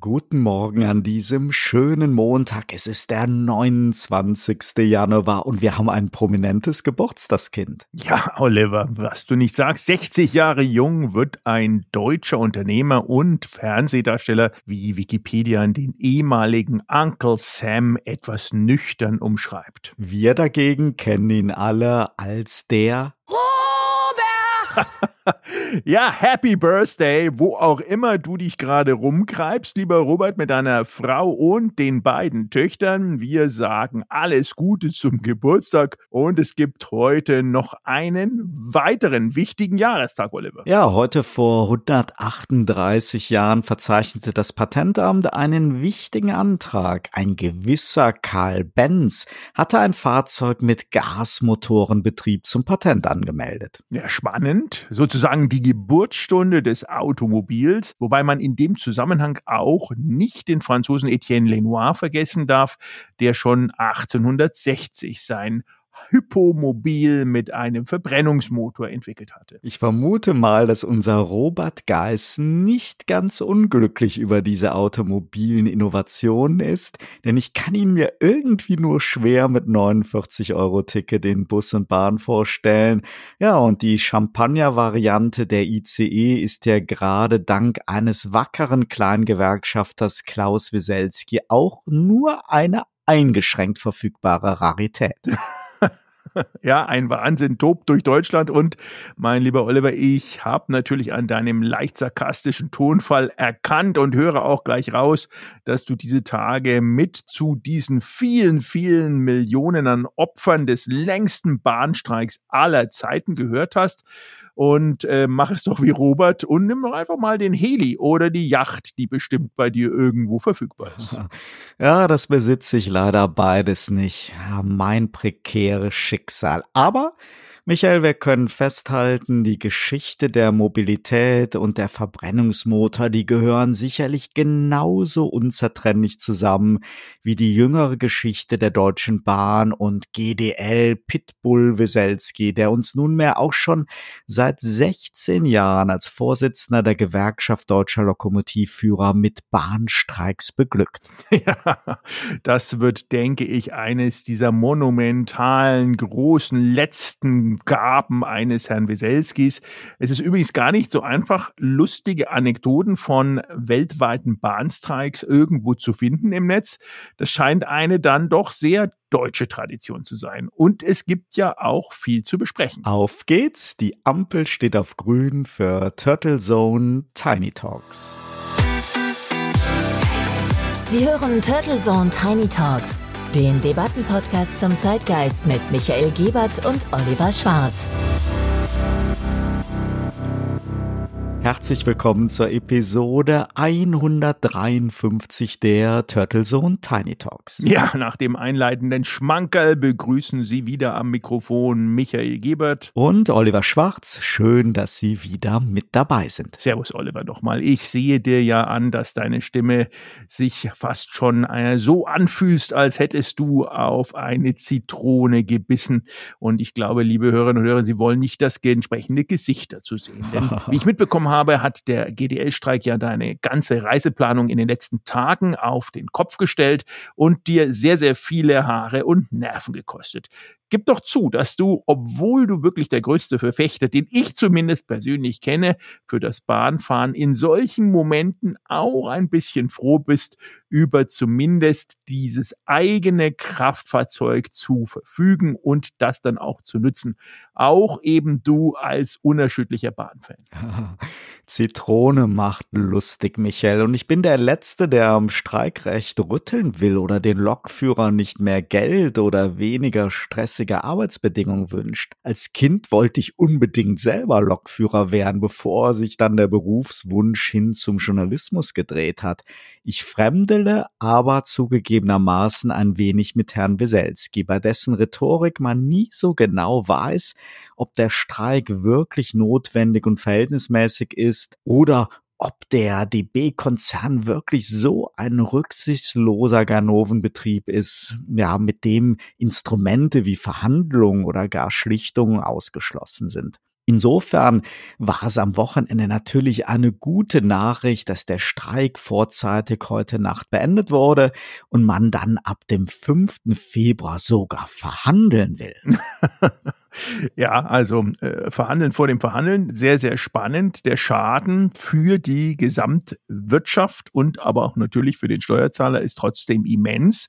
Guten Morgen an diesem schönen Montag. Es ist der 29. Januar und wir haben ein prominentes Geburtstagskind. Ja, Oliver, was du nicht sagst, 60 Jahre jung wird ein deutscher Unternehmer und Fernsehdarsteller, wie Wikipedia den ehemaligen Uncle Sam etwas nüchtern umschreibt. Wir dagegen kennen ihn alle als der ja, Happy Birthday, wo auch immer du dich gerade rumtreibst, lieber Robert, mit deiner Frau und den beiden Töchtern. Wir sagen alles Gute zum Geburtstag und es gibt heute noch einen weiteren wichtigen Jahrestag, Oliver. Ja, heute vor 138 Jahren verzeichnete das Patentamt einen wichtigen Antrag. Ein gewisser Karl Benz hatte ein Fahrzeug mit Gasmotorenbetrieb zum Patent angemeldet. Ja, spannend sind sozusagen die Geburtsstunde des Automobils, wobei man in dem Zusammenhang auch nicht den Franzosen Etienne Lenoir vergessen darf, der schon 1860 sein Hypomobil mit einem Verbrennungsmotor entwickelt hatte. Ich vermute mal, dass unser Robert Geis nicht ganz unglücklich über diese automobilen Innovationen ist, denn ich kann ihn mir irgendwie nur schwer mit 49 Euro Ticket in Bus und Bahn vorstellen. Ja, und die Champagner-Variante der ICE ist ja gerade dank eines wackeren Kleingewerkschafters Klaus Wieselski auch nur eine eingeschränkt verfügbare Rarität. ja, ein Wahnsinn tobt durch Deutschland. Und mein lieber Oliver, ich habe natürlich an deinem leicht sarkastischen Tonfall erkannt und höre auch gleich raus, dass du diese Tage mit zu diesen vielen, vielen Millionen an Opfern des längsten Bahnstreiks aller Zeiten gehört hast und äh, mach es doch wie Robert und nimm doch einfach mal den Heli oder die Yacht, die bestimmt bei dir irgendwo verfügbar ist. Ja, das besitze ich leider beides nicht. Ja, mein prekäres Schicksal. Aber Michael, wir können festhalten, die Geschichte der Mobilität und der Verbrennungsmotor, die gehören sicherlich genauso unzertrennlich zusammen wie die jüngere Geschichte der Deutschen Bahn und GDL Pitbull Weselski, der uns nunmehr auch schon seit 16 Jahren als Vorsitzender der Gewerkschaft Deutscher Lokomotivführer mit Bahnstreiks beglückt. Ja, das wird, denke ich, eines dieser monumentalen, großen, letzten Gaben eines Herrn Weselskis. Es ist übrigens gar nicht so einfach, lustige Anekdoten von weltweiten Bahnstreiks irgendwo zu finden im Netz. Das scheint eine dann doch sehr deutsche Tradition zu sein. Und es gibt ja auch viel zu besprechen. Auf geht's, die Ampel steht auf grün für Turtle Zone Tiny Talks. Sie hören Turtle Zone Tiny Talks den Debattenpodcast zum Zeitgeist mit Michael Gebert und Oliver Schwarz. Herzlich willkommen zur Episode 153 der Turtle Zone Tiny Talks. Ja, nach dem einleitenden Schmankerl begrüßen Sie wieder am Mikrofon Michael Gebert und Oliver Schwarz. Schön, dass Sie wieder mit dabei sind. Servus, Oliver, nochmal. Ich sehe dir ja an, dass deine Stimme sich fast schon äh, so anfühlst, als hättest du auf eine Zitrone gebissen. Und ich glaube, liebe Hörerinnen und Hörer, Sie wollen nicht das entsprechende Gesicht dazu sehen. Denn wie ich mitbekommen habe, habe, hat der GDL-Streik ja deine ganze Reiseplanung in den letzten Tagen auf den Kopf gestellt und dir sehr, sehr viele Haare und Nerven gekostet gib doch zu, dass du, obwohl du wirklich der größte Verfechter, den ich zumindest persönlich kenne, für das Bahnfahren in solchen Momenten auch ein bisschen froh bist, über zumindest dieses eigene Kraftfahrzeug zu verfügen und das dann auch zu nutzen. Auch eben du als unerschütterlicher Bahnfan. Zitrone macht lustig, Michael. Und ich bin der Letzte, der am Streikrecht rütteln will oder den Lokführer nicht mehr Geld oder weniger Stress stressige Arbeitsbedingungen wünscht. Als Kind wollte ich unbedingt selber Lokführer werden, bevor sich dann der Berufswunsch hin zum Journalismus gedreht hat. Ich fremdele aber zugegebenermaßen ein wenig mit Herrn Weselski, bei dessen Rhetorik man nie so genau weiß, ob der Streik wirklich notwendig und verhältnismäßig ist oder ob der DB-Konzern wirklich so ein rücksichtsloser Ganovenbetrieb ist, ja, mit dem Instrumente wie Verhandlungen oder gar Schlichtungen ausgeschlossen sind. Insofern war es am Wochenende natürlich eine gute Nachricht, dass der Streik vorzeitig heute Nacht beendet wurde und man dann ab dem 5. Februar sogar verhandeln will. Ja, also äh, Verhandeln vor dem Verhandeln, sehr, sehr spannend. Der Schaden für die Gesamtwirtschaft und aber auch natürlich für den Steuerzahler ist trotzdem immens.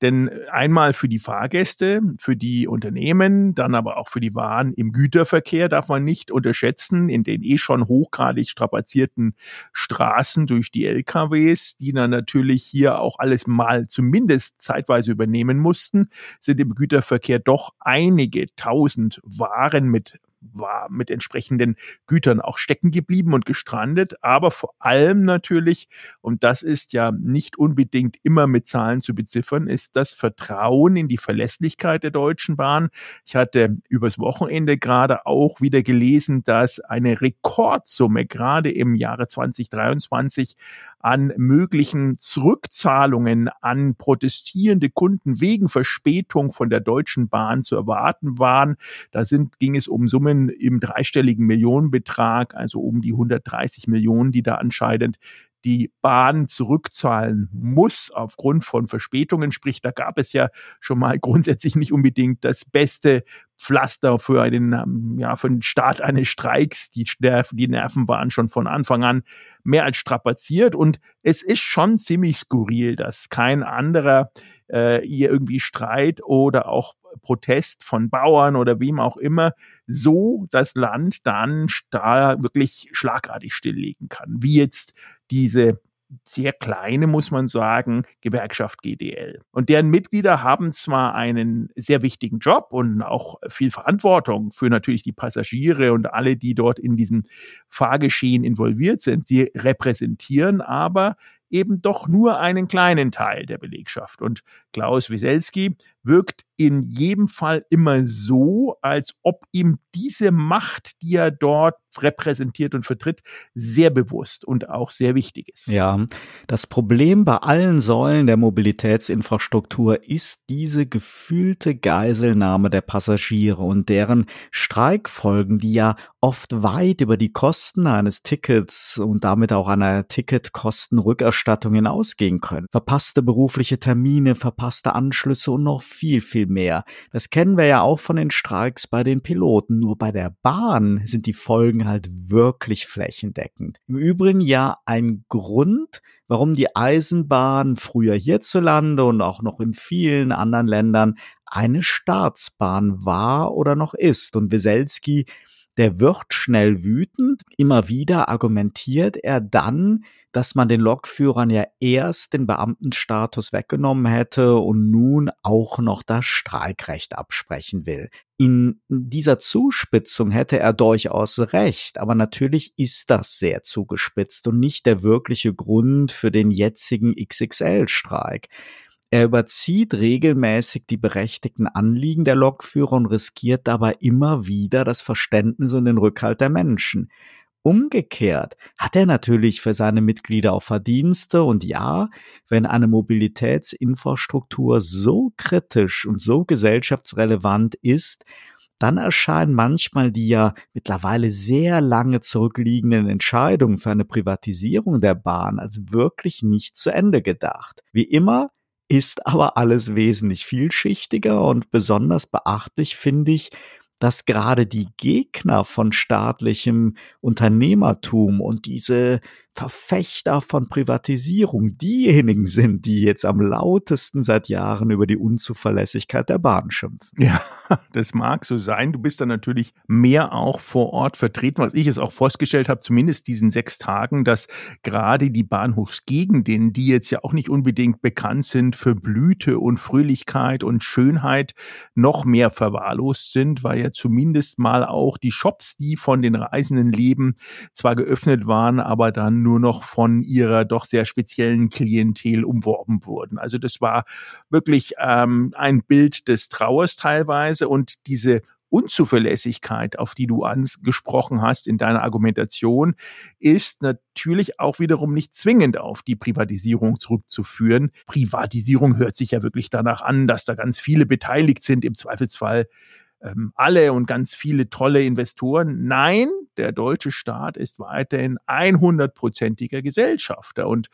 Denn einmal für die Fahrgäste, für die Unternehmen, dann aber auch für die Waren im Güterverkehr darf man nicht unterschätzen, in den eh schon hochgradig strapazierten Straßen durch die LKWs, die dann natürlich hier auch alles mal zumindest zeitweise übernehmen mussten, sind im Güterverkehr doch einige tausend Waren mit war mit entsprechenden Gütern auch stecken geblieben und gestrandet, aber vor allem natürlich, und das ist ja nicht unbedingt immer mit Zahlen zu beziffern, ist das Vertrauen in die Verlässlichkeit der Deutschen Bahn. Ich hatte übers Wochenende gerade auch wieder gelesen, dass eine Rekordsumme gerade im Jahre 2023 an möglichen Zurückzahlungen an protestierende Kunden wegen Verspätung von der Deutschen Bahn zu erwarten waren. Da sind, ging es um Summen im dreistelligen Millionenbetrag, also um die 130 Millionen, die da anscheinend die Bahn zurückzahlen muss aufgrund von Verspätungen. Sprich, da gab es ja schon mal grundsätzlich nicht unbedingt das beste Pflaster für einen, ähm, ja, für den Start eines Streiks. Die, die Nerven waren schon von Anfang an mehr als strapaziert und es ist schon ziemlich skurril, dass kein anderer äh, ihr irgendwie Streit oder auch Protest von Bauern oder wem auch immer so das Land dann da wirklich schlagartig stilllegen kann, wie jetzt diese sehr kleine, muss man sagen, Gewerkschaft GDL. Und deren Mitglieder haben zwar einen sehr wichtigen Job und auch viel Verantwortung für natürlich die Passagiere und alle, die dort in diesem Fahrgeschehen involviert sind. Sie repräsentieren aber eben doch nur einen kleinen Teil der Belegschaft. Und Klaus Wieselski wirkt in jedem Fall immer so, als ob ihm diese Macht, die er dort repräsentiert und vertritt, sehr bewusst und auch sehr wichtig ist. Ja, das Problem bei allen Säulen der Mobilitätsinfrastruktur ist diese gefühlte Geiselnahme der Passagiere und deren Streikfolgen, die ja oft weit über die Kosten eines Tickets und damit auch einer Ticketkostenrückerstattung hinausgehen können. Verpasste berufliche Termine, verpasste Anschlüsse und noch viel, viel mehr. Das kennen wir ja auch von den Streiks bei den Piloten. Nur bei der Bahn sind die Folgen halt wirklich flächendeckend. Im Übrigen ja ein Grund, warum die Eisenbahn früher hierzulande und auch noch in vielen anderen Ländern eine Staatsbahn war oder noch ist. Und Weselski der wird schnell wütend. Immer wieder argumentiert er dann, dass man den Lokführern ja erst den Beamtenstatus weggenommen hätte und nun auch noch das Streikrecht absprechen will. In dieser Zuspitzung hätte er durchaus recht, aber natürlich ist das sehr zugespitzt und nicht der wirkliche Grund für den jetzigen XXL-Streik. Er überzieht regelmäßig die berechtigten Anliegen der Lokführer und riskiert dabei immer wieder das Verständnis und den Rückhalt der Menschen. Umgekehrt hat er natürlich für seine Mitglieder auch Verdienste und ja, wenn eine Mobilitätsinfrastruktur so kritisch und so gesellschaftsrelevant ist, dann erscheinen manchmal die ja mittlerweile sehr lange zurückliegenden Entscheidungen für eine Privatisierung der Bahn als wirklich nicht zu Ende gedacht. Wie immer ist aber alles wesentlich vielschichtiger und besonders beachtlich finde ich, dass gerade die Gegner von staatlichem Unternehmertum und diese Verfechter von Privatisierung diejenigen sind, die jetzt am lautesten seit Jahren über die Unzuverlässigkeit der Bahn schimpfen. Ja, das mag so sein. Du bist dann natürlich mehr auch vor Ort vertreten, was ich es auch festgestellt habe, zumindest diesen sechs Tagen, dass gerade die Bahnhofsgegenden, die jetzt ja auch nicht unbedingt bekannt sind für Blüte und Fröhlichkeit und Schönheit, noch mehr verwahrlost sind, weil ja zumindest mal auch die Shops, die von den Reisenden leben, zwar geöffnet waren, aber dann nur noch von ihrer doch sehr speziellen Klientel umworben wurden. Also das war wirklich ähm, ein Bild des Trauers teilweise und diese Unzuverlässigkeit, auf die du angesprochen hast in deiner Argumentation, ist natürlich auch wiederum nicht zwingend auf die Privatisierung zurückzuführen. Privatisierung hört sich ja wirklich danach an, dass da ganz viele beteiligt sind. Im Zweifelsfall ähm, alle und ganz viele tolle Investoren. Nein, der deutsche Staat ist weiterhin 100-prozentiger Gesellschafter und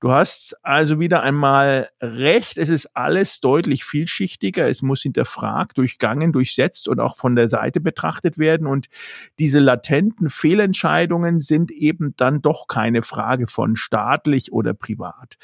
Du hast also wieder einmal recht. Es ist alles deutlich vielschichtiger. Es muss hinterfragt, durchgangen, durchsetzt und auch von der Seite betrachtet werden. Und diese latenten Fehlentscheidungen sind eben dann doch keine Frage von staatlich oder privat.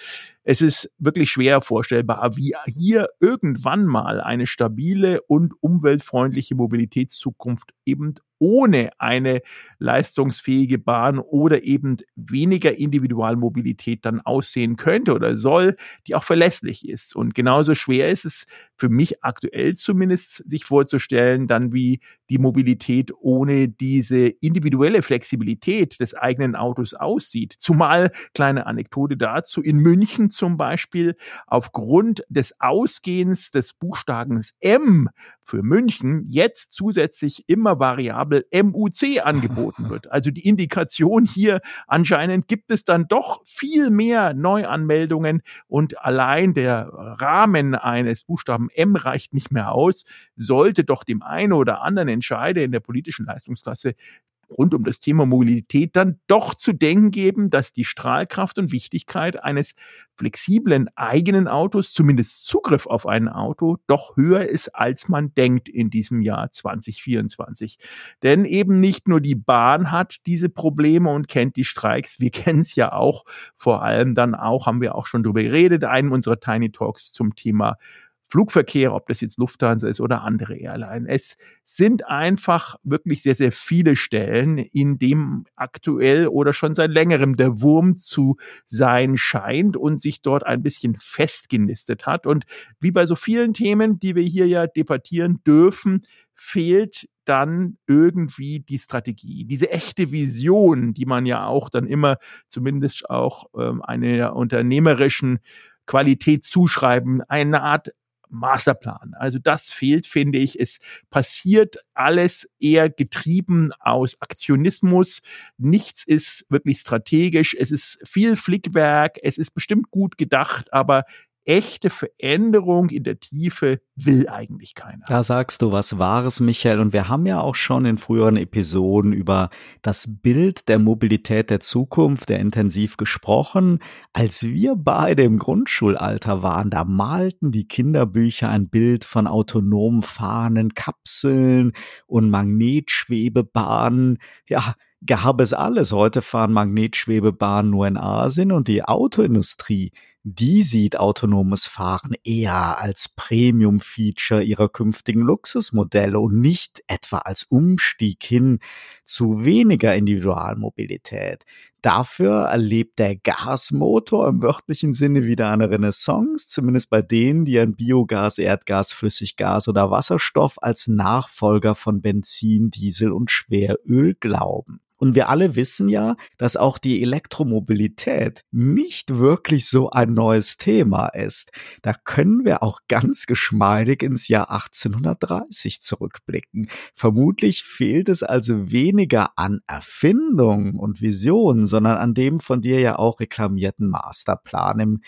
Es ist wirklich schwer vorstellbar, wie hier irgendwann mal eine stabile und umweltfreundliche Mobilitätszukunft eben ohne eine leistungsfähige Bahn oder eben weniger Individualmobilität dann aussehen könnte oder soll, die auch verlässlich ist. Und genauso schwer ist es für mich aktuell zumindest sich vorzustellen, dann wie die Mobilität ohne diese individuelle Flexibilität des eigenen Autos aussieht. Zumal, kleine Anekdote dazu, in München zum Beispiel aufgrund des Ausgehens des Buchstabens M für München jetzt zusätzlich immer variabel MUC angeboten wird. Also die Indikation hier anscheinend gibt es dann doch viel mehr Neuanmeldungen und allein der Rahmen eines Buchstaben M reicht nicht mehr aus, sollte doch dem einen oder anderen Entscheider in der politischen Leistungsklasse rund um das Thema Mobilität dann doch zu denken geben, dass die Strahlkraft und Wichtigkeit eines flexiblen eigenen Autos, zumindest Zugriff auf ein Auto, doch höher ist, als man denkt in diesem Jahr 2024. Denn eben nicht nur die Bahn hat diese Probleme und kennt die Streiks, wir kennen es ja auch, vor allem dann auch, haben wir auch schon drüber geredet, einem unserer Tiny Talks zum Thema Flugverkehr, ob das jetzt Lufthansa ist oder andere Airline. Es sind einfach wirklich sehr, sehr viele Stellen, in dem aktuell oder schon seit längerem der Wurm zu sein scheint und sich dort ein bisschen festgenistet hat. Und wie bei so vielen Themen, die wir hier ja debattieren dürfen, fehlt dann irgendwie die Strategie, diese echte Vision, die man ja auch dann immer zumindest auch ähm, einer unternehmerischen Qualität zuschreiben, eine Art Masterplan. Also das fehlt, finde ich. Es passiert alles eher getrieben aus Aktionismus. Nichts ist wirklich strategisch. Es ist viel Flickwerk. Es ist bestimmt gut gedacht, aber echte Veränderung in der Tiefe will eigentlich keiner. Da sagst du was Wahres, Michael. Und wir haben ja auch schon in früheren Episoden über das Bild der Mobilität der Zukunft der intensiv gesprochen. Als wir beide im Grundschulalter waren, da malten die Kinderbücher ein Bild von autonom fahrenden Kapseln und Magnetschwebebahnen. Ja, gab es alles. Heute fahren Magnetschwebebahnen nur in Asien und die Autoindustrie die sieht autonomes Fahren eher als Premium-Feature ihrer künftigen Luxusmodelle und nicht etwa als Umstieg hin zu weniger Individualmobilität. Dafür erlebt der Gasmotor im wörtlichen Sinne wieder eine Renaissance, zumindest bei denen, die an Biogas, Erdgas, Flüssiggas oder Wasserstoff als Nachfolger von Benzin, Diesel und Schweröl glauben. Und wir alle wissen ja, dass auch die Elektromobilität nicht wirklich so ein neues Thema ist. Da können wir auch ganz geschmeidig ins Jahr 1830 zurückblicken. Vermutlich fehlt es also weniger an Erfindung und Vision, sondern an dem von dir ja auch reklamierten Masterplan im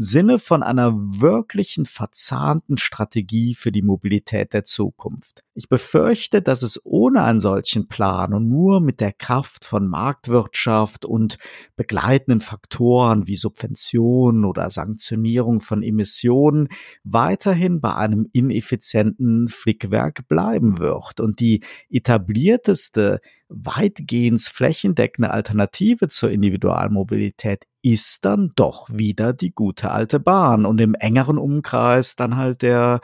Sinne von einer wirklichen verzahnten Strategie für die Mobilität der Zukunft. Ich befürchte, dass es ohne einen solchen Plan und nur mit der Kraft von Marktwirtschaft und begleitenden Faktoren wie Subventionen oder Sanktionierung von Emissionen weiterhin bei einem ineffizienten Flickwerk bleiben wird und die etablierteste weitgehend flächendeckende Alternative zur Individualmobilität ist dann doch wieder die gute alte Bahn und im engeren Umkreis dann halt der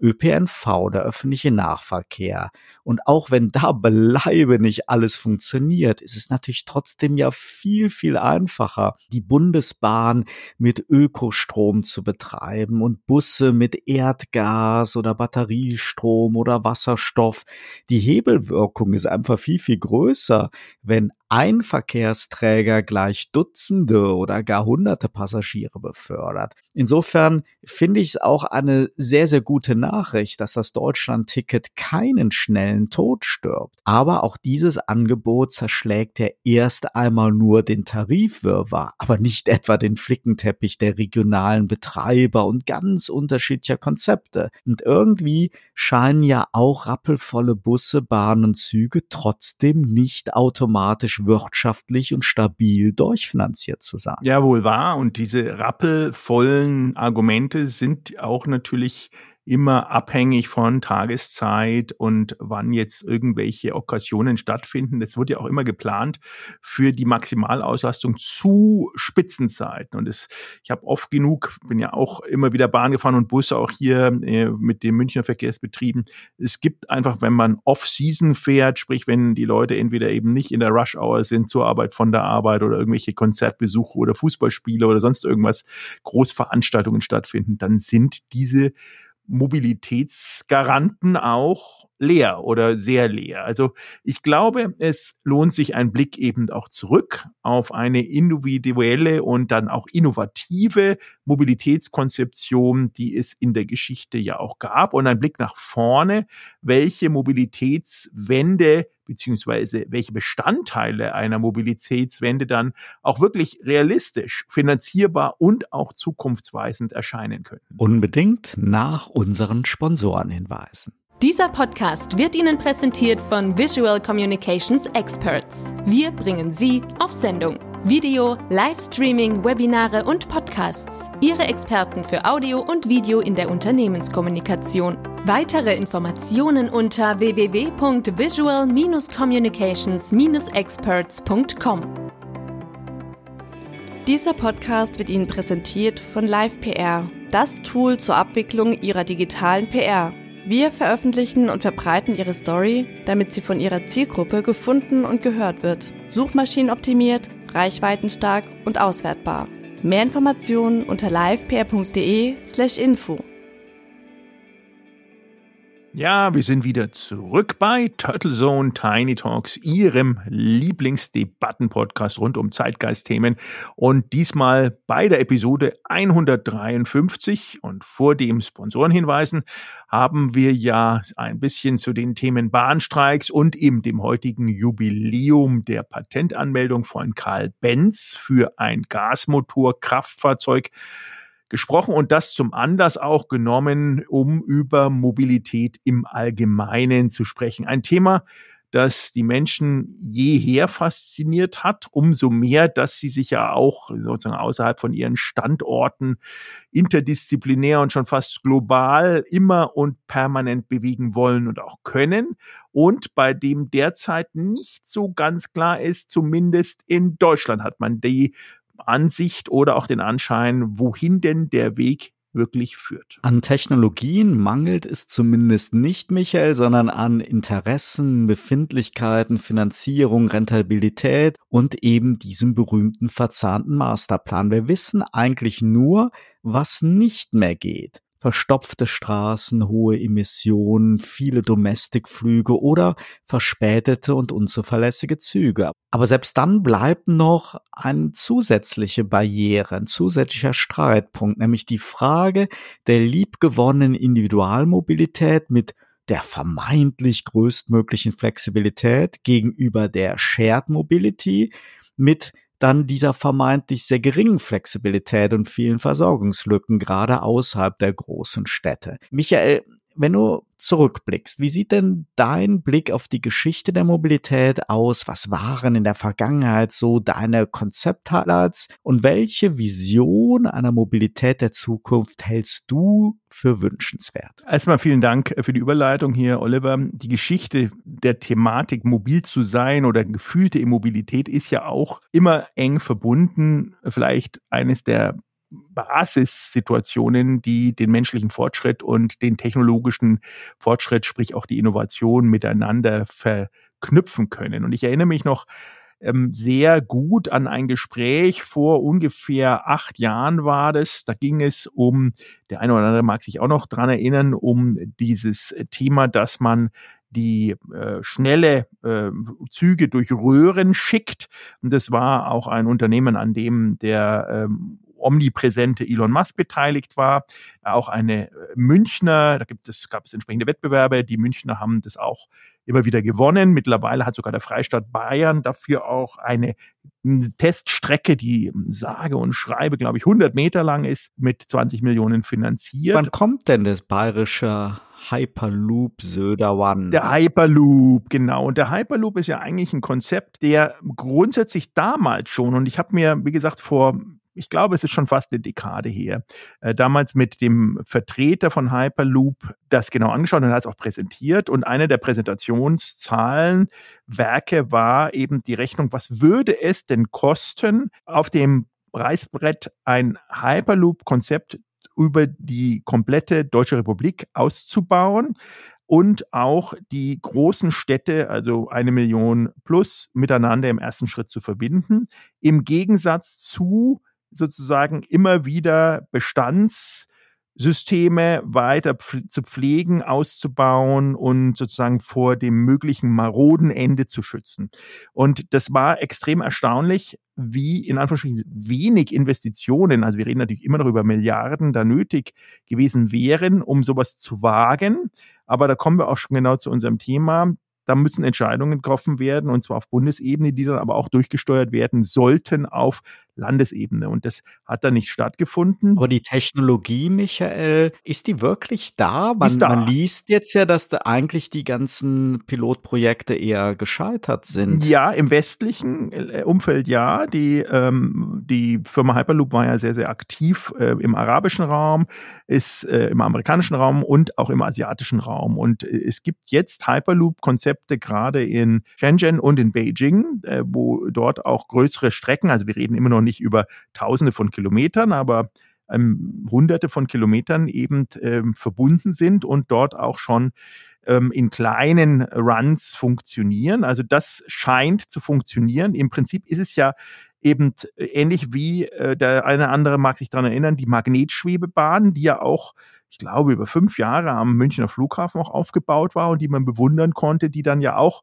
ÖPNV, der öffentliche Nahverkehr. Und auch wenn da beileibe nicht alles funktioniert, ist es natürlich trotzdem ja viel, viel einfacher, die Bundesbahn mit Ökostrom zu betreiben und Busse mit Erdgas oder Batteriestrom oder Wasserstoff. Die Hebelwirkung ist einfach viel, viel größer, wenn ein Verkehrsträger gleich Dutzende oder gar hunderte Passagiere befördert. Insofern finde ich es auch eine sehr, sehr gute Nachricht, dass das Deutschland-Ticket keinen schnellen Tod stirbt. Aber auch dieses Angebot zerschlägt ja erst einmal nur den Tarifwirrwarr, aber nicht etwa den Flickenteppich der regionalen Betreiber und ganz unterschiedlicher Konzepte. Und irgendwie scheinen ja auch rappelvolle Busse, Bahnen, Züge trotzdem nicht automatisch wirtschaftlich und stabil durchfinanziert zu sein. Ja, wohl wahr. Und diese rappelvollen Argumente sind auch natürlich immer abhängig von Tageszeit und wann jetzt irgendwelche Okkasionen stattfinden. Das wird ja auch immer geplant für die Maximalauslastung zu Spitzenzeiten. Und es, ich habe oft genug, bin ja auch immer wieder Bahn gefahren und Busse auch hier äh, mit den Münchner Verkehrsbetrieben. Es gibt einfach, wenn man Off-Season fährt, sprich, wenn die Leute entweder eben nicht in der Rush-Hour sind zur Arbeit, von der Arbeit oder irgendwelche Konzertbesuche oder Fußballspiele oder sonst irgendwas, Großveranstaltungen stattfinden, dann sind diese Mobilitätsgaranten auch leer oder sehr leer. Also ich glaube, es lohnt sich ein Blick eben auch zurück auf eine individuelle und dann auch innovative Mobilitätskonzeption, die es in der Geschichte ja auch gab und ein Blick nach vorne, welche Mobilitätswende beziehungsweise welche Bestandteile einer Mobilitätswende dann auch wirklich realistisch, finanzierbar und auch zukunftsweisend erscheinen könnten. Unbedingt nach unseren Sponsorenhinweisen. Dieser Podcast wird Ihnen präsentiert von Visual Communications Experts. Wir bringen Sie auf Sendung. Video, Livestreaming, Webinare und Podcasts. Ihre Experten für Audio und Video in der Unternehmenskommunikation. Weitere Informationen unter www.visual-communications-experts.com. Dieser Podcast wird Ihnen präsentiert von LivePR, das Tool zur Abwicklung Ihrer digitalen PR. Wir veröffentlichen und verbreiten Ihre Story, damit sie von Ihrer Zielgruppe gefunden und gehört wird. Suchmaschinenoptimiert, reichweitenstark und auswertbar. Mehr Informationen unter livepr.de/info. Ja, wir sind wieder zurück bei Turtle Zone Tiny Talks, Ihrem Lieblingsdebatten-Podcast rund um Zeitgeistthemen. Und diesmal bei der Episode 153 und vor dem Sponsorenhinweisen haben wir ja ein bisschen zu den Themen Bahnstreiks und eben dem heutigen Jubiläum der Patentanmeldung von Karl Benz für ein Gasmotor-Kraftfahrzeug gesprochen und das zum Anlass auch genommen, um über Mobilität im Allgemeinen zu sprechen. Ein Thema, das die Menschen jeher fasziniert hat, umso mehr, dass sie sich ja auch sozusagen außerhalb von ihren Standorten interdisziplinär und schon fast global immer und permanent bewegen wollen und auch können und bei dem derzeit nicht so ganz klar ist, zumindest in Deutschland hat man die Ansicht oder auch den Anschein, wohin denn der Weg wirklich führt. An Technologien mangelt es zumindest nicht, Michael, sondern an Interessen, Befindlichkeiten, Finanzierung, Rentabilität und eben diesem berühmten verzahnten Masterplan. Wir wissen eigentlich nur, was nicht mehr geht verstopfte Straßen, hohe Emissionen, viele Domestikflüge oder verspätete und unzuverlässige Züge. Aber selbst dann bleibt noch eine zusätzliche Barriere, ein zusätzlicher Streitpunkt, nämlich die Frage der liebgewonnenen Individualmobilität mit der vermeintlich größtmöglichen Flexibilität gegenüber der Shared Mobility mit dann dieser vermeintlich sehr geringen Flexibilität und vielen Versorgungslücken, gerade außerhalb der großen Städte. Michael, wenn du zurückblickst, wie sieht denn dein Blick auf die Geschichte der Mobilität aus? Was waren in der Vergangenheit so deine Konzepthighlights und welche Vision einer Mobilität der Zukunft hältst du für wünschenswert? Erstmal vielen Dank für die Überleitung hier, Oliver. Die Geschichte der Thematik, mobil zu sein oder gefühlte Immobilität ist ja auch immer eng verbunden. Vielleicht eines der Basissituationen, die den menschlichen Fortschritt und den technologischen Fortschritt, sprich auch die Innovation miteinander verknüpfen können. Und ich erinnere mich noch ähm, sehr gut an ein Gespräch vor ungefähr acht Jahren war das. Da ging es um, der eine oder andere mag sich auch noch dran erinnern, um dieses Thema, dass man die äh, schnelle äh, Züge durch Röhren schickt. Und das war auch ein Unternehmen, an dem der ähm, omnipräsente Elon Musk beteiligt war. Auch eine Münchner, da gibt es, gab es entsprechende Wettbewerbe. Die Münchner haben das auch immer wieder gewonnen. Mittlerweile hat sogar der Freistaat Bayern dafür auch eine Teststrecke, die sage und schreibe, glaube ich, 100 Meter lang ist, mit 20 Millionen finanziert. Wann kommt denn das bayerische Hyperloop Söderwan? Der Hyperloop, genau. Und der Hyperloop ist ja eigentlich ein Konzept, der grundsätzlich damals schon, und ich habe mir, wie gesagt, vor ich glaube, es ist schon fast eine Dekade her, äh, damals mit dem Vertreter von Hyperloop das genau angeschaut und hat es auch präsentiert. Und eine der Präsentationszahlenwerke war eben die Rechnung, was würde es denn kosten, auf dem Reißbrett ein Hyperloop-Konzept über die komplette Deutsche Republik auszubauen und auch die großen Städte, also eine Million plus, miteinander im ersten Schritt zu verbinden. Im Gegensatz zu sozusagen immer wieder Bestandssysteme weiter zu pflegen, auszubauen und sozusagen vor dem möglichen maroden Ende zu schützen. Und das war extrem erstaunlich, wie in Anführungsstrichen wenig Investitionen, also wir reden natürlich immer noch über Milliarden, da nötig gewesen wären, um sowas zu wagen. Aber da kommen wir auch schon genau zu unserem Thema. Da müssen Entscheidungen getroffen werden, und zwar auf Bundesebene, die dann aber auch durchgesteuert werden sollten auf Landesebene. Und das hat da nicht stattgefunden. Aber die Technologie, Michael, ist die wirklich da? Man, da. man liest jetzt ja, dass da eigentlich die ganzen Pilotprojekte eher gescheitert sind. Ja, im westlichen äh, Umfeld ja. Die, ähm, die Firma Hyperloop war ja sehr, sehr aktiv äh, im arabischen Raum, ist äh, im amerikanischen Raum und auch im asiatischen Raum. Und äh, es gibt jetzt Hyperloop-Konzepte gerade in Shenzhen und in Beijing, äh, wo dort auch größere Strecken, also wir reden immer noch nicht über Tausende von Kilometern, aber ähm, Hunderte von Kilometern eben ähm, verbunden sind und dort auch schon ähm, in kleinen Runs funktionieren. Also das scheint zu funktionieren. Im Prinzip ist es ja eben ähnlich wie äh, der eine andere mag sich daran erinnern, die Magnetschwebebahn, die ja auch ich glaube, über fünf Jahre am Münchner Flughafen auch aufgebaut war und die man bewundern konnte, die dann ja auch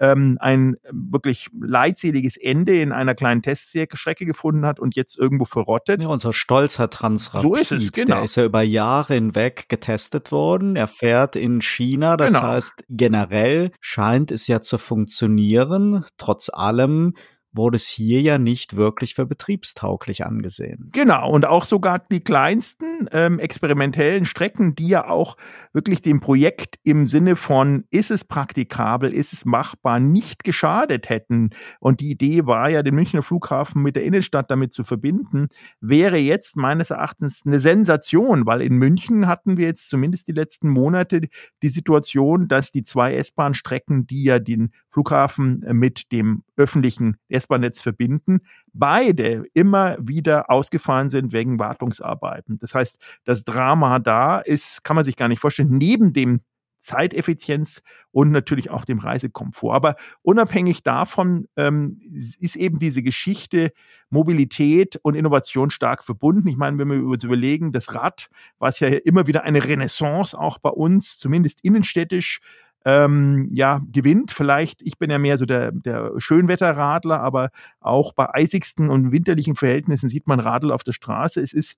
ähm, ein wirklich leidseliges Ende in einer kleinen Teststrecke gefunden hat und jetzt irgendwo verrottet. Ja, unser stolzer Transrapid, so ist es, genau. der ist ja über Jahre hinweg getestet worden. Er fährt in China, das genau. heißt generell scheint es ja zu funktionieren. Trotz allem wurde es hier ja nicht wirklich für betriebstauglich angesehen. Genau, und auch sogar die kleinsten ähm, experimentellen Strecken, die ja auch wirklich dem Projekt im Sinne von, ist es praktikabel, ist es machbar, nicht geschadet hätten. Und die Idee war ja, den Münchner Flughafen mit der Innenstadt damit zu verbinden, wäre jetzt meines Erachtens eine Sensation, weil in München hatten wir jetzt zumindest die letzten Monate die Situation, dass die zwei S-Bahn-Strecken, die ja den Flughafen mit dem öffentlichen S-Bahn-Netz verbinden, beide immer wieder ausgefallen sind wegen Wartungsarbeiten. Das heißt, das Drama da ist, kann man sich gar nicht vorstellen, neben dem Zeiteffizienz und natürlich auch dem Reisekomfort. Aber unabhängig davon ähm, ist eben diese Geschichte Mobilität und Innovation stark verbunden. Ich meine, wenn wir uns überlegen, das Rad, was ja immer wieder eine Renaissance auch bei uns, zumindest innenstädtisch, ähm, ja, gewinnt. Vielleicht, ich bin ja mehr so der, der Schönwetterradler, aber auch bei eisigsten und winterlichen Verhältnissen sieht man Radl auf der Straße. Es ist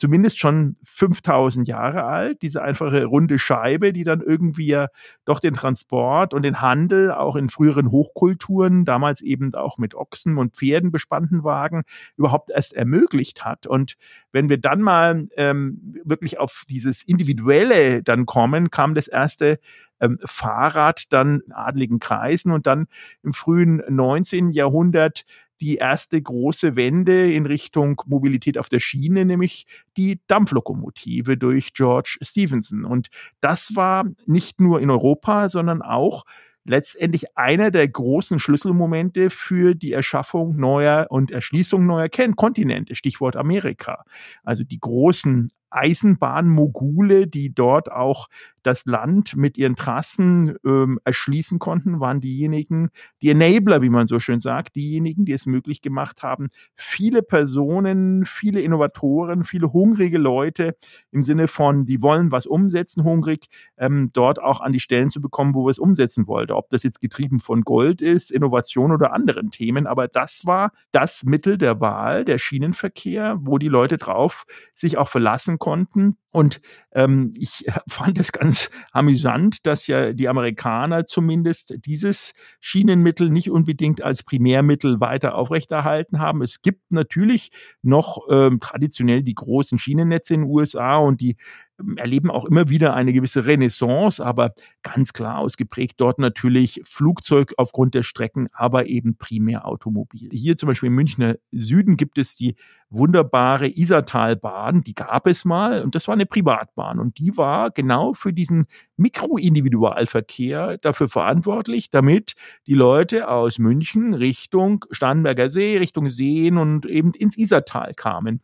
zumindest schon 5000 Jahre alt, diese einfache runde Scheibe, die dann irgendwie ja doch den Transport und den Handel auch in früheren Hochkulturen, damals eben auch mit Ochsen und Pferden bespannten Wagen, überhaupt erst ermöglicht hat. Und wenn wir dann mal ähm, wirklich auf dieses Individuelle dann kommen, kam das erste ähm, Fahrrad dann in adligen Kreisen und dann im frühen 19. Jahrhundert die erste große Wende in Richtung Mobilität auf der Schiene, nämlich die Dampflokomotive durch George Stephenson. Und das war nicht nur in Europa, sondern auch letztendlich einer der großen Schlüsselmomente für die Erschaffung neuer und Erschließung neuer Kontinente, Stichwort Amerika. Also die großen Eisenbahnmogule, die dort auch das Land mit ihren Trassen ähm, erschließen konnten, waren diejenigen, die Enabler, wie man so schön sagt, diejenigen, die es möglich gemacht haben, viele Personen, viele Innovatoren, viele hungrige Leute im Sinne von, die wollen was umsetzen, hungrig, ähm, dort auch an die Stellen zu bekommen, wo wir es umsetzen wollten. Ob das jetzt getrieben von Gold ist, Innovation oder anderen Themen, aber das war das Mittel der Wahl, der Schienenverkehr, wo die Leute drauf sich auch verlassen konnten. Und ähm, ich fand es ganz amüsant, dass ja die Amerikaner zumindest dieses Schienenmittel nicht unbedingt als Primärmittel weiter aufrechterhalten haben. Es gibt natürlich noch ähm, traditionell die großen Schienennetze in den USA und die erleben auch immer wieder eine gewisse Renaissance, aber ganz klar ausgeprägt dort natürlich Flugzeug aufgrund der Strecken, aber eben primär Automobil. Hier zum Beispiel im Münchner Süden gibt es die wunderbare Isartalbahn, die gab es mal und das war eine Privatbahn und die war genau für diesen Mikroindividualverkehr dafür verantwortlich, damit die Leute aus München Richtung Starnberger See, Richtung Seen und eben ins Isartal kamen.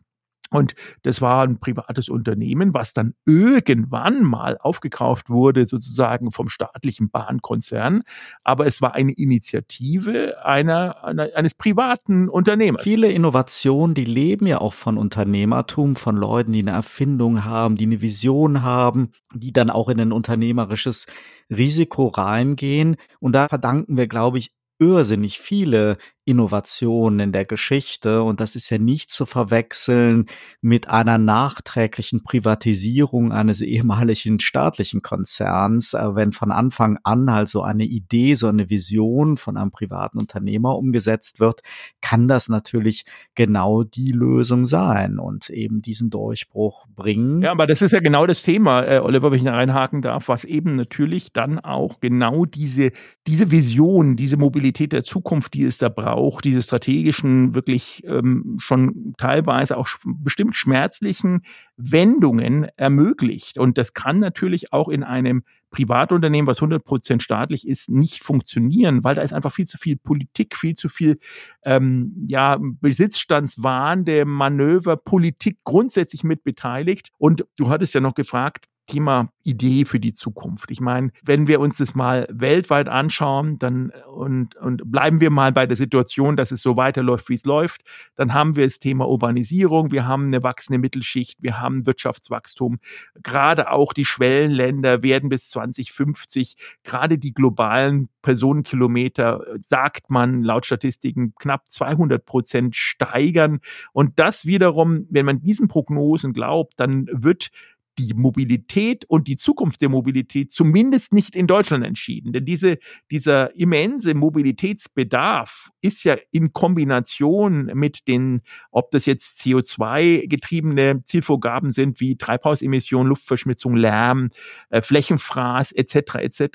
Und das war ein privates Unternehmen, was dann irgendwann mal aufgekauft wurde, sozusagen vom staatlichen Bahnkonzern. Aber es war eine Initiative einer, einer, eines privaten Unternehmers. Viele Innovationen, die leben ja auch von Unternehmertum, von Leuten, die eine Erfindung haben, die eine Vision haben, die dann auch in ein unternehmerisches Risiko reingehen. Und da verdanken wir, glaube ich, irrsinnig viele Innovationen in der Geschichte und das ist ja nicht zu verwechseln mit einer nachträglichen Privatisierung eines ehemaligen staatlichen Konzerns. Äh, wenn von Anfang an halt so eine Idee, so eine Vision von einem privaten Unternehmer umgesetzt wird, kann das natürlich genau die Lösung sein und eben diesen Durchbruch bringen. Ja, aber das ist ja genau das Thema, äh, Oliver, wenn ich da reinhaken darf, was eben natürlich dann auch genau diese, diese Vision, diese Mobilität der Zukunft, die es da braucht, auch diese strategischen, wirklich ähm, schon teilweise auch bestimmt schmerzlichen Wendungen ermöglicht. Und das kann natürlich auch in einem Privatunternehmen, was 100 Prozent staatlich ist, nicht funktionieren, weil da ist einfach viel zu viel Politik, viel zu viel ähm, ja, besitzstandswahnende Manöver, Politik grundsätzlich mit beteiligt. Und du hattest ja noch gefragt, Thema Idee für die Zukunft. Ich meine, wenn wir uns das mal weltweit anschauen, dann und, und bleiben wir mal bei der Situation, dass es so weiterläuft, wie es läuft, dann haben wir das Thema Urbanisierung, wir haben eine wachsende Mittelschicht, wir haben Wirtschaftswachstum. Gerade auch die Schwellenländer werden bis 2050, gerade die globalen Personenkilometer, sagt man laut Statistiken, knapp 200 Prozent steigern. Und das wiederum, wenn man diesen Prognosen glaubt, dann wird die Mobilität und die Zukunft der Mobilität zumindest nicht in Deutschland entschieden. Denn diese, dieser immense Mobilitätsbedarf ist ja in Kombination mit den, ob das jetzt CO2-getriebene Zielvorgaben sind, wie Treibhausemissionen, Luftverschmutzung, Lärm, äh, Flächenfraß etc. etc.,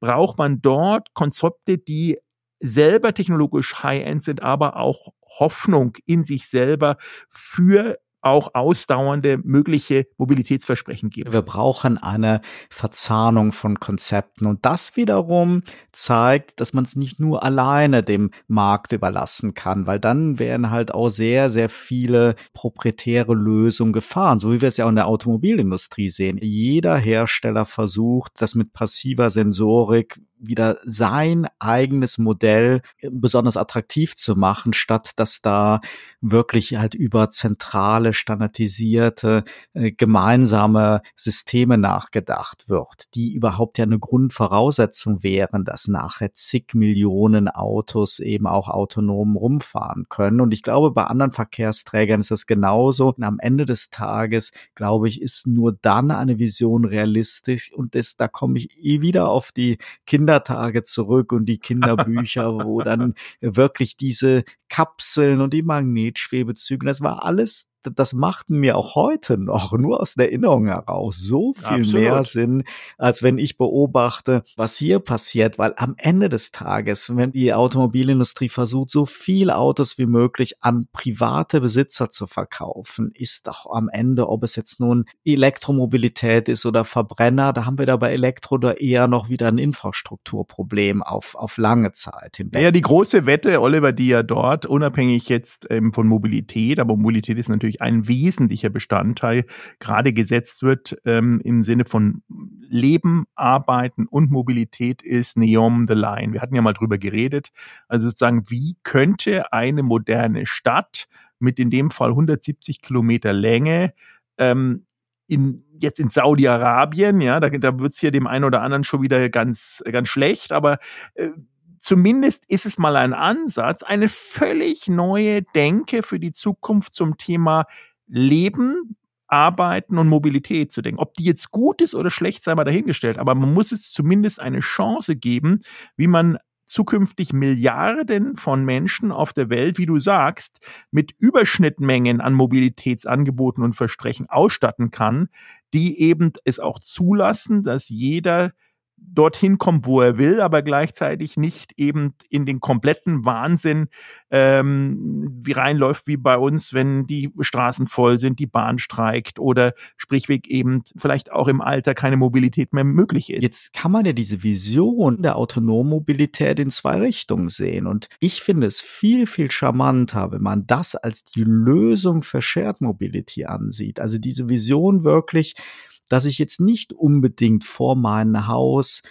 braucht man dort Konzepte, die selber technologisch high-end sind, aber auch Hoffnung in sich selber für auch ausdauernde mögliche Mobilitätsversprechen geben. Wir brauchen eine Verzahnung von Konzepten und das wiederum zeigt, dass man es nicht nur alleine dem Markt überlassen kann, weil dann wären halt auch sehr, sehr viele proprietäre Lösungen gefahren, so wie wir es ja auch in der Automobilindustrie sehen. Jeder Hersteller versucht, das mit passiver Sensorik wieder sein eigenes Modell äh, besonders attraktiv zu machen, statt dass da wirklich halt über zentrale, standardisierte, äh, gemeinsame Systeme nachgedacht wird, die überhaupt ja eine Grundvoraussetzung wären, dass nachher zig Millionen Autos eben auch autonom rumfahren können. Und ich glaube, bei anderen Verkehrsträgern ist das genauso. Und am Ende des Tages, glaube ich, ist nur dann eine Vision realistisch und das, da komme ich eh wieder auf die Kinder Kindertage zurück und die Kinderbücher, wo dann wirklich diese Kapseln und die Magnetschwebezüge, das war alles das macht mir auch heute noch nur aus der Erinnerung heraus so viel Absolut. mehr Sinn, als wenn ich beobachte, was hier passiert, weil am Ende des Tages, wenn die Automobilindustrie versucht, so viele Autos wie möglich an private Besitzer zu verkaufen, ist doch am Ende, ob es jetzt nun Elektromobilität ist oder Verbrenner, da haben wir da bei Elektro da eher noch wieder ein Infrastrukturproblem auf, auf lange Zeit hinweg. Ja, die große Wette, Oliver, die ja dort, unabhängig jetzt ähm, von Mobilität, aber Mobilität ist natürlich natürlich ein wesentlicher Bestandteil gerade gesetzt wird ähm, im Sinne von Leben, Arbeiten und Mobilität ist Neon the Line. Wir hatten ja mal drüber geredet. Also sozusagen, wie könnte eine moderne Stadt mit in dem Fall 170 Kilometer Länge ähm, in, jetzt in Saudi-Arabien, ja, da, da wird es hier dem einen oder anderen schon wieder ganz, ganz schlecht, aber äh, zumindest ist es mal ein Ansatz, eine völlig neue Denke für die Zukunft zum Thema Leben, Arbeiten und Mobilität zu denken. Ob die jetzt gut ist oder schlecht, sei mal dahingestellt, aber man muss es zumindest eine Chance geben, wie man zukünftig Milliarden von Menschen auf der Welt, wie du sagst, mit Überschnittmengen an Mobilitätsangeboten und Versprechen ausstatten kann, die eben es auch zulassen, dass jeder dorthin kommt, wo er will, aber gleichzeitig nicht eben in den kompletten Wahnsinn ähm, wie reinläuft wie bei uns, wenn die Straßen voll sind, die Bahn streikt oder sprichweg eben vielleicht auch im Alter keine Mobilität mehr möglich ist. Jetzt kann man ja diese Vision der autonomen Mobilität in zwei Richtungen sehen und ich finde es viel, viel charmanter, wenn man das als die Lösung für Shared Mobility ansieht. Also diese Vision wirklich dass ich jetzt nicht unbedingt vor meinem Haus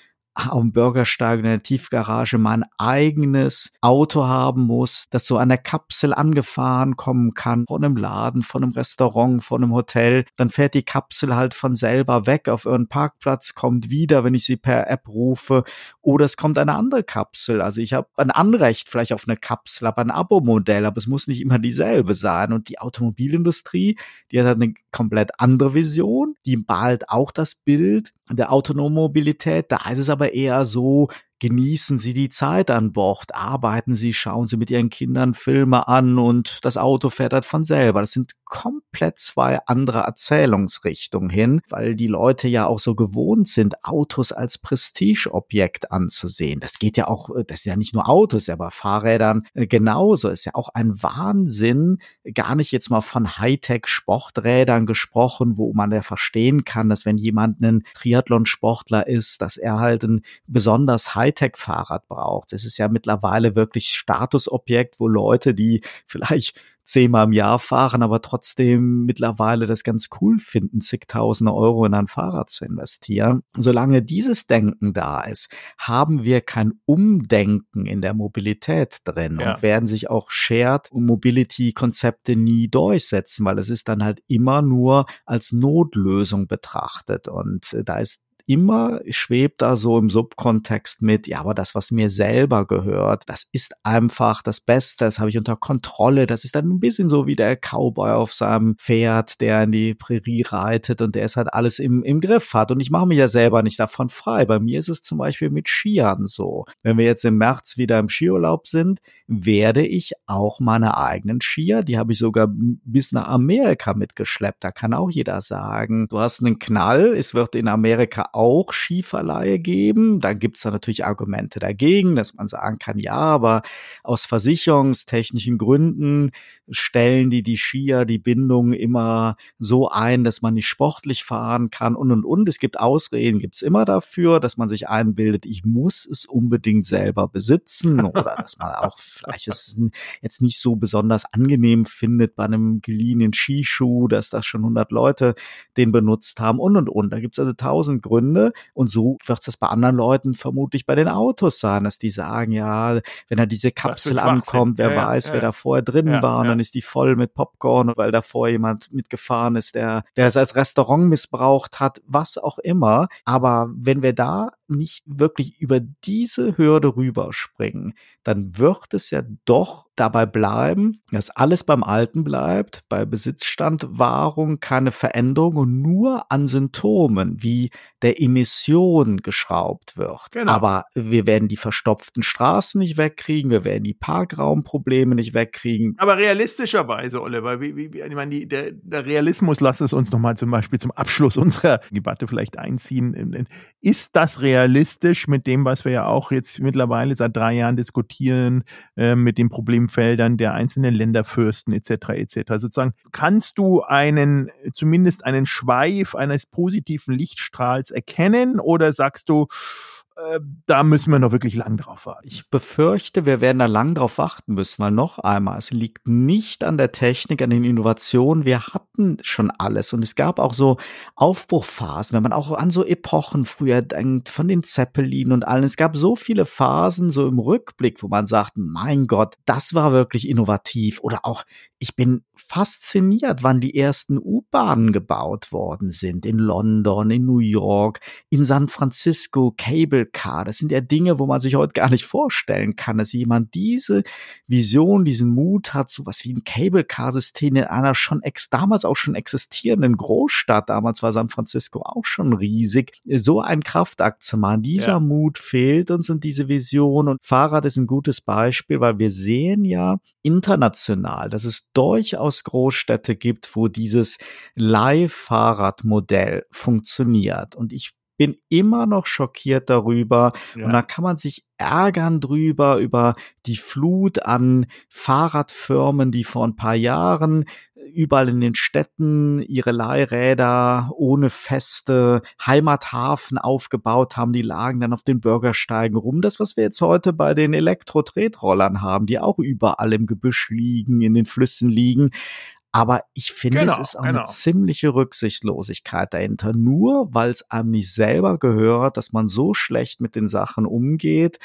dem Bürgersteig in der Tiefgarage mein eigenes Auto haben muss, das so an der Kapsel angefahren kommen kann, von einem Laden, von einem Restaurant, von einem Hotel. Dann fährt die Kapsel halt von selber weg auf ihren Parkplatz, kommt wieder, wenn ich sie per App rufe. Oder es kommt eine andere Kapsel. Also ich habe ein Anrecht vielleicht auf eine Kapsel, aber ein Abo-Modell, aber es muss nicht immer dieselbe sein. Und die Automobilindustrie, die hat eine komplett andere Vision. Die malt auch das Bild der autonomen Mobilität. Da ist es aber eher so, genießen Sie die Zeit an Bord, arbeiten Sie, schauen Sie mit Ihren Kindern Filme an und das Auto fährt halt von selber. Das sind komplett zwei andere Erzählungsrichtungen hin, weil die Leute ja auch so gewohnt sind, Autos als Prestigeobjekt anzusehen. Das geht ja auch, das ist ja nicht nur Autos, aber Fahrrädern äh, genauso. Ist ja auch ein Wahnsinn, gar nicht jetzt mal von Hightech-Sporträdern gesprochen, wo man ja verstehen kann, dass wenn jemand ein Triathlon-Sportler ist, dass er halt ein besonders Hightech-Fahrrad braucht. Es ist ja mittlerweile wirklich Statusobjekt, wo Leute, die vielleicht zehnmal im Jahr fahren, aber trotzdem mittlerweile das ganz cool finden, zigtausende Euro in ein Fahrrad zu investieren. Solange dieses Denken da ist, haben wir kein Umdenken in der Mobilität drin ja. und werden sich auch Shared Mobility Konzepte nie durchsetzen, weil es ist dann halt immer nur als Notlösung betrachtet und äh, da ist immer schwebt da so im Subkontext mit, ja, aber das, was mir selber gehört, das ist einfach das Beste, das habe ich unter Kontrolle. Das ist dann ein bisschen so wie der Cowboy auf seinem Pferd, der in die Prärie reitet und der es halt alles im, im Griff hat. Und ich mache mich ja selber nicht davon frei. Bei mir ist es zum Beispiel mit Skiern so. Wenn wir jetzt im März wieder im Skiurlaub sind, werde ich auch meine eigenen Skier, die habe ich sogar bis nach Amerika mitgeschleppt. Da kann auch jeder sagen, du hast einen Knall, es wird in Amerika auch Skiverleihe geben. Dann gibt es da natürlich Argumente dagegen, dass man sagen kann, ja, aber aus versicherungstechnischen Gründen stellen die die Skier die Bindung immer so ein, dass man nicht sportlich fahren kann und und und. Es gibt Ausreden, gibt es immer dafür, dass man sich einbildet, ich muss es unbedingt selber besitzen oder dass man auch vielleicht es jetzt nicht so besonders angenehm findet bei einem geliehenen Skischuh, dass das schon 100 Leute den benutzt haben und und und. Da gibt es also tausend Gründe Gründe. Und so wird es bei anderen Leuten vermutlich bei den Autos sein, dass die sagen, ja, wenn da diese Kapsel ankommt, wer ja, weiß, ja, wer da vorher drin ja, war, und dann ist die voll mit Popcorn, weil da vorher jemand mitgefahren ist, der, der es als Restaurant missbraucht hat, was auch immer. Aber wenn wir da nicht wirklich über diese Hürde rüberspringen, dann wird es ja doch dabei bleiben, dass alles beim Alten bleibt, bei Besitzstandwahrung keine Veränderung und nur an Symptomen wie der Emission geschraubt wird. Genau. Aber wir werden die verstopften Straßen nicht wegkriegen, wir werden die Parkraumprobleme nicht wegkriegen. Aber realistischerweise, Oliver, wie, wie, ich meine, die, der, der Realismus, lass es uns nochmal zum Beispiel zum Abschluss unserer Debatte vielleicht einziehen. Ist das realistisch mit dem, was wir ja auch jetzt mittlerweile seit drei Jahren diskutieren, äh, mit dem Problem Themenfeldern der einzelnen Länderfürsten etc. etc. Sozusagen kannst du einen zumindest einen Schweif eines positiven Lichtstrahls erkennen oder sagst du äh, da müssen wir noch wirklich lang drauf warten. Ich befürchte, wir werden da lang drauf warten müssen, weil noch einmal, es liegt nicht an der Technik, an den Innovationen. Wir hatten schon alles und es gab auch so Aufbruchphasen, wenn man auch an so Epochen früher denkt, von den Zeppelin und allen. Es gab so viele Phasen so im Rückblick, wo man sagt, mein Gott, das war wirklich innovativ oder auch ich bin fasziniert, wann die ersten U-Bahnen gebaut worden sind. In London, in New York, in San Francisco, Cable Car. Das sind ja Dinge, wo man sich heute gar nicht vorstellen kann, dass jemand diese Vision, diesen Mut hat, so was wie ein Cable Car System in einer schon ex, damals auch schon existierenden Großstadt. Damals war San Francisco auch schon riesig. So ein Kraftakt zu machen. Dieser ja. Mut fehlt uns und diese Vision. Und Fahrrad ist ein gutes Beispiel, weil wir sehen ja international, dass es durchaus Großstädte gibt, wo dieses Leihfahrradmodell funktioniert. Und ich bin immer noch schockiert darüber. Ja. Und da kann man sich ärgern drüber, über die Flut an Fahrradfirmen, die vor ein paar Jahren überall in den Städten ihre Leihräder ohne feste Heimathafen aufgebaut haben. Die lagen dann auf den Bürgersteigen rum. Das, was wir jetzt heute bei den Elektro-Tretrollern haben, die auch überall im Gebüsch liegen, in den Flüssen liegen. Aber ich finde, genau, es ist auch genau. eine ziemliche Rücksichtslosigkeit dahinter. Nur weil es einem nicht selber gehört, dass man so schlecht mit den Sachen umgeht.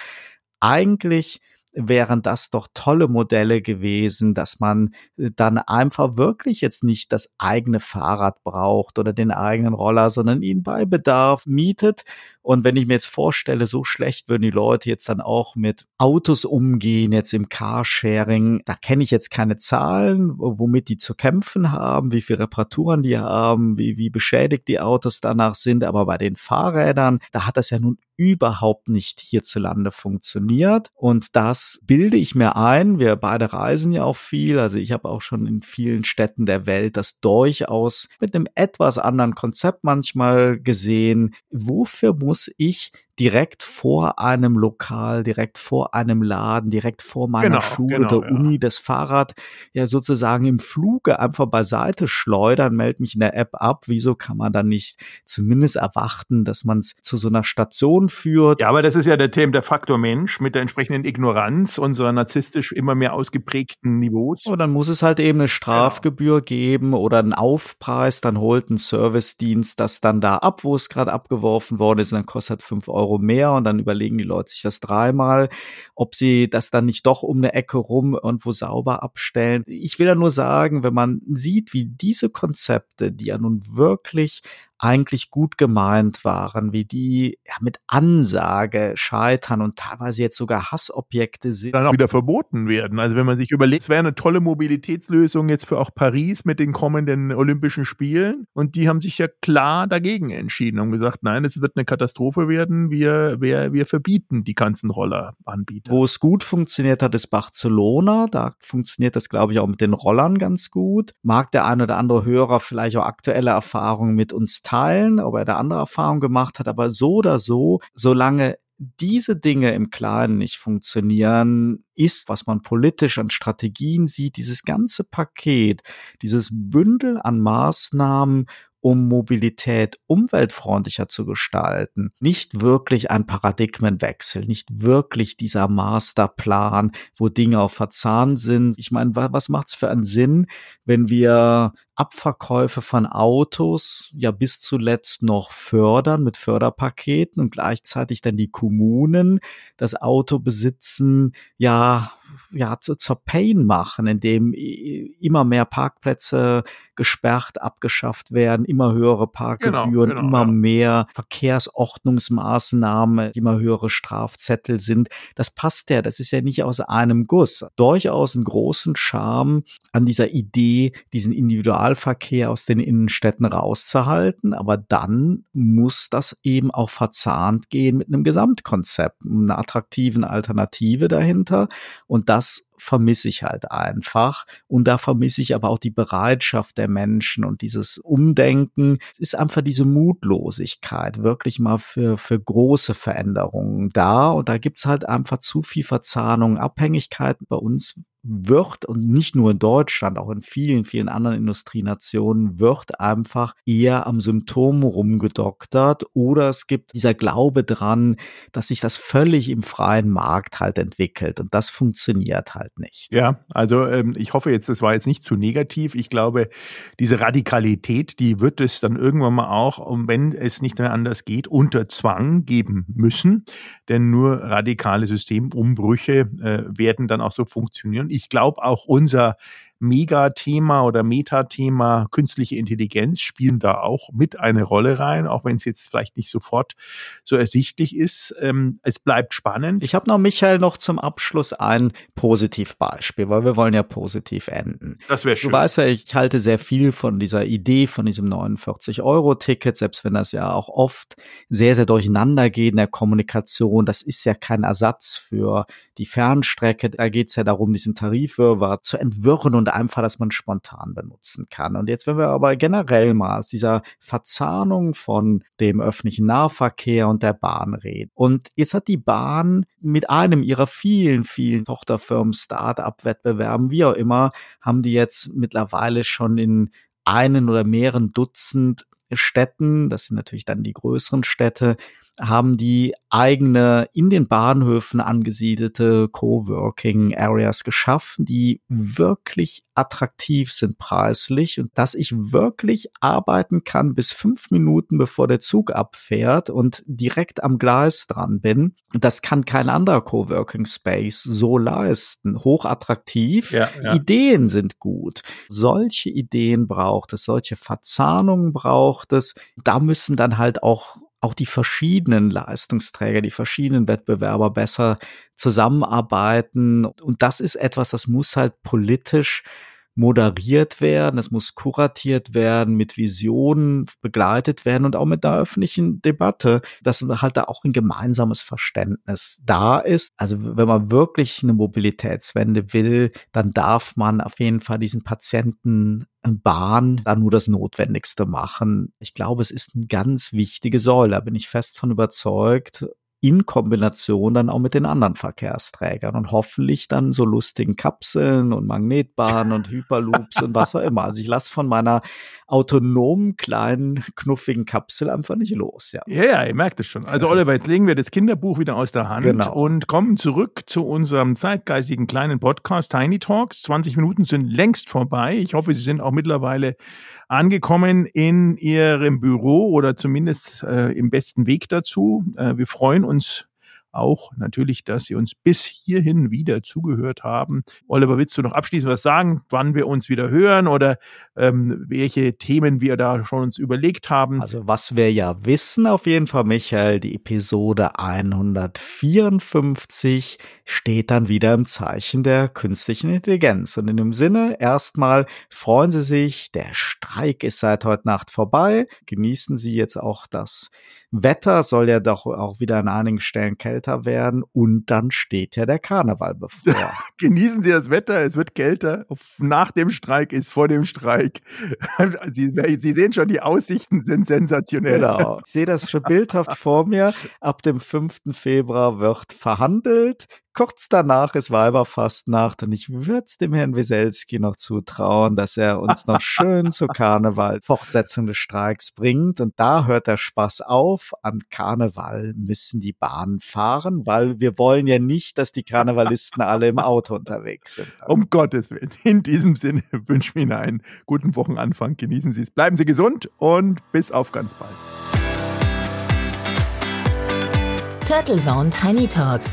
Eigentlich wären das doch tolle Modelle gewesen, dass man äh, dann einfach wirklich jetzt nicht das eigene Fahrrad braucht oder den eigenen Roller, sondern ihn bei Bedarf mietet und wenn ich mir jetzt vorstelle, so schlecht würden die Leute jetzt dann auch mit Autos umgehen, jetzt im Carsharing, da kenne ich jetzt keine Zahlen, womit die zu kämpfen haben, wie viele Reparaturen die haben, wie, wie beschädigt die Autos danach sind. Aber bei den Fahrrädern, da hat das ja nun überhaupt nicht hierzulande funktioniert. Und das bilde ich mir ein. Wir beide reisen ja auch viel. Also ich habe auch schon in vielen Städten der Welt das durchaus mit einem etwas anderen Konzept manchmal gesehen. Wofür muss ich direkt vor einem Lokal, direkt vor einem Laden, direkt vor meiner genau, Schule, genau, der ja. Uni, das Fahrrad ja sozusagen im Fluge einfach beiseite schleudern, meld mich in der App ab. Wieso kann man dann nicht zumindest erwarten, dass man es zu so einer Station führt? Ja, aber das ist ja der Thema, der Faktor Mensch mit der entsprechenden Ignoranz unserer narzisstisch immer mehr ausgeprägten Niveaus. Und dann muss es halt eben eine genau. Strafgebühr genau. geben oder einen Aufpreis, dann holt ein Servicedienst das dann da ab, wo es gerade abgeworfen worden ist, und dann kostet fünf Euro Euro mehr und dann überlegen die Leute sich das dreimal, ob sie das dann nicht doch um eine Ecke rum irgendwo sauber abstellen. Ich will ja nur sagen, wenn man sieht, wie diese Konzepte, die ja nun wirklich eigentlich gut gemeint waren, wie die ja, mit Ansage scheitern und teilweise jetzt sogar Hassobjekte sind. Dann auch wieder verboten werden. Also wenn man sich überlegt, es wäre eine tolle Mobilitätslösung jetzt für auch Paris mit den kommenden Olympischen Spielen und die haben sich ja klar dagegen entschieden und gesagt, nein, es wird eine Katastrophe werden, wir, wir, wir verbieten die ganzen Rolleranbieter. Wo es gut funktioniert hat, ist Barcelona. Da funktioniert das, glaube ich, auch mit den Rollern ganz gut. Mag der ein oder andere Hörer vielleicht auch aktuelle Erfahrungen mit uns teilen, ob er da andere Erfahrungen gemacht hat, aber so oder so, solange diese Dinge im Kleinen nicht funktionieren, ist, was man politisch an Strategien sieht, dieses ganze Paket, dieses Bündel an Maßnahmen, um Mobilität umweltfreundlicher zu gestalten. Nicht wirklich ein Paradigmenwechsel, nicht wirklich dieser Masterplan, wo Dinge auch verzahnt sind. Ich meine, was macht's für einen Sinn, wenn wir Abverkäufe von Autos ja bis zuletzt noch fördern mit Förderpaketen und gleichzeitig dann die Kommunen das Auto besitzen, ja, ja, zu, zur Pain machen, indem immer mehr Parkplätze gesperrt, abgeschafft werden, immer höhere Parkgebühren, genau, genau, immer ja. mehr Verkehrsordnungsmaßnahmen, immer höhere Strafzettel sind. Das passt ja, das ist ja nicht aus einem Guss. Durchaus einen großen Charme an dieser Idee, diesen Individualverkehr aus den Innenstädten rauszuhalten, aber dann muss das eben auch verzahnt gehen mit einem Gesamtkonzept, einer attraktiven Alternative dahinter und das vermisse ich halt einfach. Und da vermisse ich aber auch die Bereitschaft der Menschen und dieses Umdenken. Es ist einfach diese Mutlosigkeit, wirklich mal für, für große Veränderungen da. Und da gibt's halt einfach zu viel Verzahnung, Abhängigkeiten bei uns wird und nicht nur in Deutschland, auch in vielen, vielen anderen Industrienationen wird einfach eher am Symptom rumgedoktert oder es gibt dieser Glaube dran, dass sich das völlig im freien Markt halt entwickelt und das funktioniert halt nicht. Ja, also ähm, ich hoffe jetzt, das war jetzt nicht zu negativ. Ich glaube, diese Radikalität, die wird es dann irgendwann mal auch, wenn es nicht mehr anders geht, unter Zwang geben müssen, denn nur radikale Systemumbrüche äh, werden dann auch so funktionieren ich glaube auch unser Megathema oder Metathema künstliche Intelligenz spielen da auch mit eine Rolle rein, auch wenn es jetzt vielleicht nicht sofort so ersichtlich ist. Ähm, es bleibt spannend. Ich habe noch, Michael, noch zum Abschluss ein Positivbeispiel, weil wir wollen ja positiv enden. Das wäre schön. Du weißt ja, ich halte sehr viel von dieser Idee, von diesem 49-Euro-Ticket, selbst wenn das ja auch oft sehr, sehr durcheinander geht in der Kommunikation. Das ist ja kein Ersatz für die Fernstrecke. Da geht es ja darum, diesen Tarifwirrwarr zu entwirren und einfach, dass man spontan benutzen kann. Und jetzt, wenn wir aber generell mal aus dieser Verzahnung von dem öffentlichen Nahverkehr und der Bahn reden. Und jetzt hat die Bahn mit einem ihrer vielen, vielen Tochterfirmen, Start-up-Wettbewerben, wie auch immer, haben die jetzt mittlerweile schon in einen oder mehreren Dutzend Städten, das sind natürlich dann die größeren Städte, haben die eigene in den Bahnhöfen angesiedelte Coworking Areas geschaffen, die wirklich attraktiv sind preislich und dass ich wirklich arbeiten kann bis fünf Minuten bevor der Zug abfährt und direkt am Gleis dran bin. Das kann kein anderer Coworking Space so leisten. Hochattraktiv. Ja, ja. Ideen sind gut. Solche Ideen braucht es, solche Verzahnungen braucht es. Da müssen dann halt auch auch die verschiedenen Leistungsträger, die verschiedenen Wettbewerber besser zusammenarbeiten. Und das ist etwas, das muss halt politisch moderiert werden, es muss kuratiert werden, mit Visionen begleitet werden und auch mit einer öffentlichen Debatte, dass halt da auch ein gemeinsames Verständnis da ist. Also wenn man wirklich eine Mobilitätswende will, dann darf man auf jeden Fall diesen Patienten Bahn da nur das Notwendigste machen. Ich glaube, es ist eine ganz wichtige Säule, da bin ich fest von überzeugt in Kombination dann auch mit den anderen Verkehrsträgern und hoffentlich dann so lustigen Kapseln und Magnetbahnen und Hyperloops und was auch immer. Also ich lasse von meiner autonomen, kleinen, knuffigen Kapsel einfach nicht los. Ja, ja, ja ihr merkt es schon. Also Oliver, jetzt legen wir das Kinderbuch wieder aus der Hand genau. und kommen zurück zu unserem zeitgeistigen kleinen Podcast Tiny Talks. 20 Minuten sind längst vorbei. Ich hoffe, Sie sind auch mittlerweile angekommen in Ihrem Büro oder zumindest äh, im besten Weg dazu. Äh, wir freuen uns auch natürlich, dass Sie uns bis hierhin wieder zugehört haben. Oliver, willst du noch abschließend was sagen, wann wir uns wieder hören oder ähm, welche Themen wir da schon uns überlegt haben? Also was wir ja wissen auf jeden Fall, Michael, die Episode 154 steht dann wieder im Zeichen der künstlichen Intelligenz. Und in dem Sinne, erstmal freuen Sie sich, der Streik ist seit heute Nacht vorbei. Genießen Sie jetzt auch das Wetter soll ja doch auch wieder an einigen Stellen kälter werden und dann steht ja der Karneval bevor. Genießen Sie das Wetter, es wird kälter. Nach dem Streik ist vor dem Streik. Sie, Sie sehen schon, die Aussichten sind sensationell. Genau. Ich sehe das schon bildhaft vor mir. Ab dem 5. Februar wird verhandelt. Kurz danach ist Weiberfastnacht und ich würde es dem Herrn Wieselski noch zutrauen, dass er uns noch schön zu Karneval Fortsetzung des Streiks bringt. Und da hört der Spaß auf. An Karneval müssen die Bahnen fahren, weil wir wollen ja nicht, dass die Karnevalisten alle im Auto unterwegs sind. Um Gottes Willen. In diesem Sinne wünsche ich Ihnen einen guten Wochenanfang. Genießen Sie es. Bleiben Sie gesund und bis auf ganz bald. Turtle Zone Tiny Talks